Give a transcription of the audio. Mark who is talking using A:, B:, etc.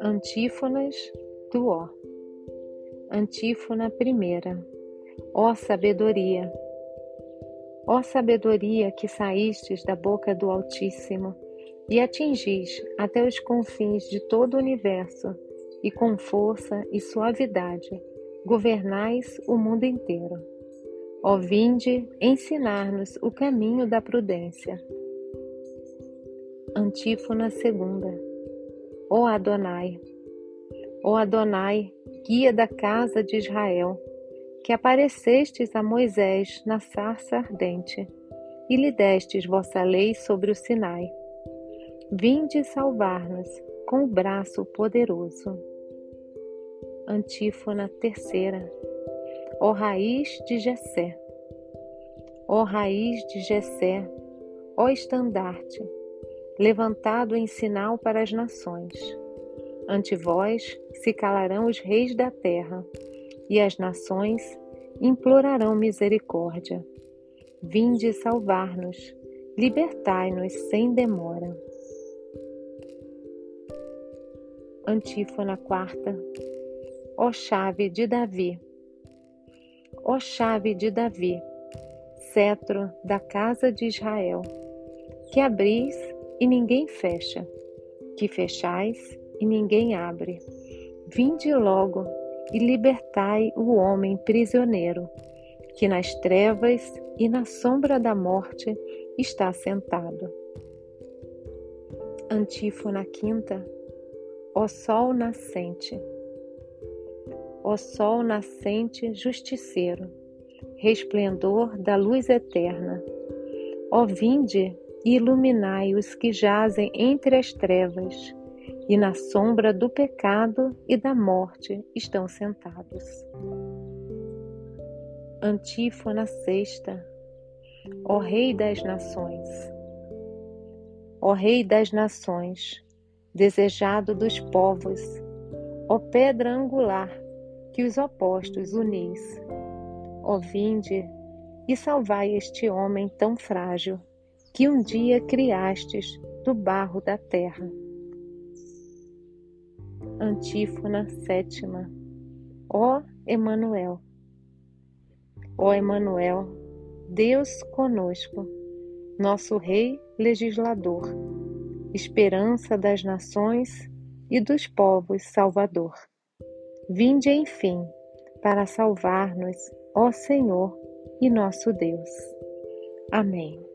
A: Antífonas do Ó. Antífona primeira. Ó sabedoria. Ó sabedoria que saístes da boca do Altíssimo e atingis até os confins de todo o universo, e com força e suavidade governais o mundo inteiro. Ó vinde ensinar-nos o caminho da prudência. Antífona segunda. Ó Adonai, ó Adonai, guia da casa de Israel, que aparecestes a Moisés na sarça ardente e lhe destes vossa lei sobre o Sinai. Vinde salvar-nos com o braço poderoso. Antífona terceira. Ó raiz de Jessé. Ó raiz de Jessé, ó estandarte, levantado em sinal para as nações. Ante vós se calarão os reis da terra, e as nações implorarão misericórdia. Vinde salvar-nos, libertai-nos sem demora. Antífona quarta. Ó chave de Davi. Ó chave de Davi, cetro da casa de Israel, que abris e ninguém fecha, que fechais e ninguém abre. Vinde logo e libertai o homem prisioneiro, que nas trevas e na sombra da morte está sentado. Antífona quinta. Ó sol nascente. Ó sol nascente justiceiro, resplendor da luz eterna. Ó vinde e iluminai os que jazem entre as trevas e na sombra do pecado e da morte estão sentados. Antífona sexta. Ó Rei das Nações. Ó Rei das Nações, desejado dos povos, ó pedra angular que os opostos unis. Ó vinde e salvai este homem tão frágil que um dia criastes do barro da terra. Antífona sétima. Ó Emanuel. Ó Emanuel, Deus conosco, nosso rei legislador, esperança das nações e dos povos salvador. Vinde enfim para salvar-nos, ó Senhor e nosso Deus. Amém.